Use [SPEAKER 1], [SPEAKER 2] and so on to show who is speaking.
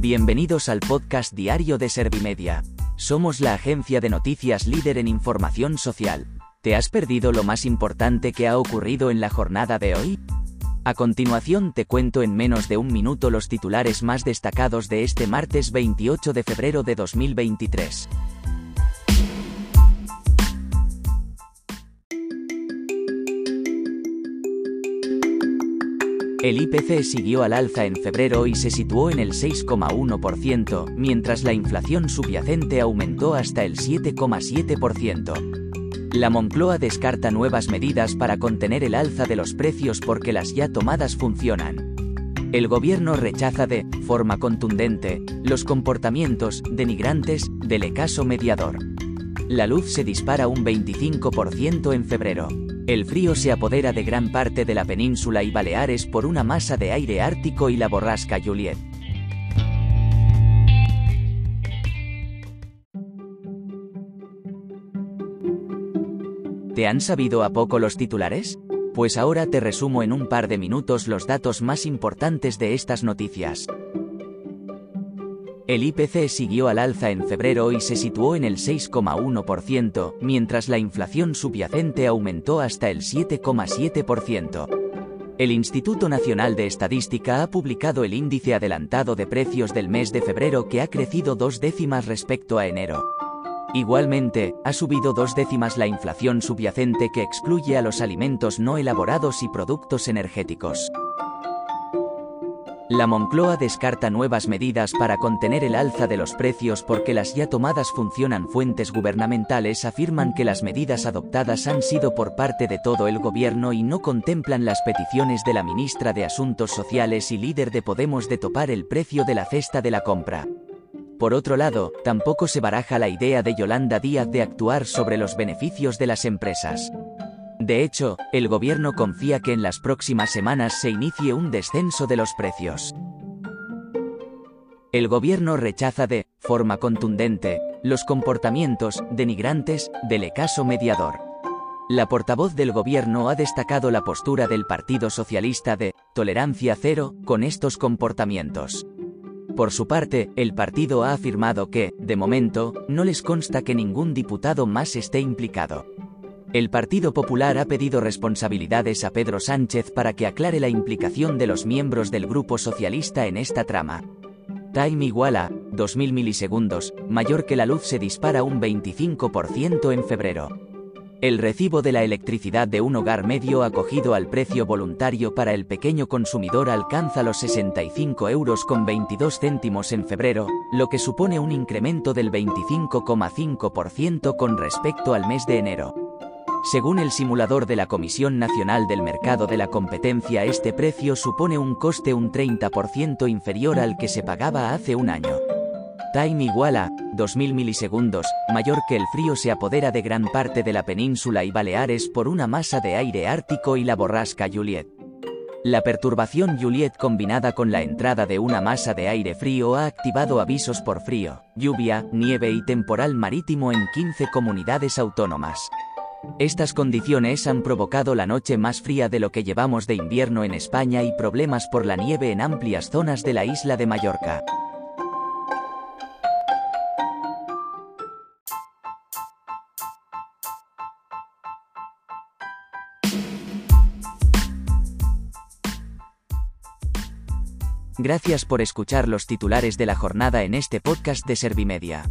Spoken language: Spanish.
[SPEAKER 1] Bienvenidos al podcast diario de Servimedia. Somos la agencia de noticias líder en información social. ¿Te has perdido lo más importante que ha ocurrido en la jornada de hoy? A continuación te cuento en menos de un minuto los titulares más destacados de este martes 28 de febrero de 2023. El IPC siguió al alza en febrero y se situó en el 6,1%, mientras la inflación subyacente aumentó hasta el 7,7%. La Moncloa descarta nuevas medidas para contener el alza de los precios porque las ya tomadas funcionan. El gobierno rechaza de forma contundente los comportamientos denigrantes del ECASO mediador. La luz se dispara un 25% en febrero. El frío se apodera de gran parte de la península y Baleares por una masa de aire ártico y la borrasca Juliet. ¿Te han sabido a poco los titulares? Pues ahora te resumo en un par de minutos los datos más importantes de estas noticias. El IPC siguió al alza en febrero y se situó en el 6,1%, mientras la inflación subyacente aumentó hasta el 7,7%. El Instituto Nacional de Estadística ha publicado el índice adelantado de precios del mes de febrero que ha crecido dos décimas respecto a enero. Igualmente, ha subido dos décimas la inflación subyacente que excluye a los alimentos no elaborados y productos energéticos. La Moncloa descarta nuevas medidas para contener el alza de los precios porque las ya tomadas funcionan. Fuentes gubernamentales afirman que las medidas adoptadas han sido por parte de todo el gobierno y no contemplan las peticiones de la ministra de Asuntos Sociales y líder de Podemos de topar el precio de la cesta de la compra. Por otro lado, tampoco se baraja la idea de Yolanda Díaz de actuar sobre los beneficios de las empresas. De hecho, el gobierno confía que en las próximas semanas se inicie un descenso de los precios. El gobierno rechaza de forma contundente los comportamientos denigrantes del ECASO mediador. La portavoz del gobierno ha destacado la postura del Partido Socialista de tolerancia cero con estos comportamientos. Por su parte, el partido ha afirmado que, de momento, no les consta que ningún diputado más esté implicado. El Partido Popular ha pedido responsabilidades a Pedro Sánchez para que aclare la implicación de los miembros del Grupo Socialista en esta trama. Time igual a 2000 milisegundos, mayor que la luz se dispara un 25% en febrero. El recibo de la electricidad de un hogar medio acogido al precio voluntario para el pequeño consumidor alcanza los 65 euros con 22 céntimos en febrero, lo que supone un incremento del 25,5% con respecto al mes de enero. Según el simulador de la Comisión Nacional del Mercado de la Competencia, este precio supone un coste un 30% inferior al que se pagaba hace un año. Time igual a 2000 milisegundos, mayor que el frío se apodera de gran parte de la península y Baleares por una masa de aire ártico y la borrasca Juliet. La perturbación Juliet combinada con la entrada de una masa de aire frío ha activado avisos por frío, lluvia, nieve y temporal marítimo en 15 comunidades autónomas. Estas condiciones han provocado la noche más fría de lo que llevamos de invierno en España y problemas por la nieve en amplias zonas de la isla de Mallorca. Gracias por escuchar los titulares de la jornada en este podcast de Servimedia.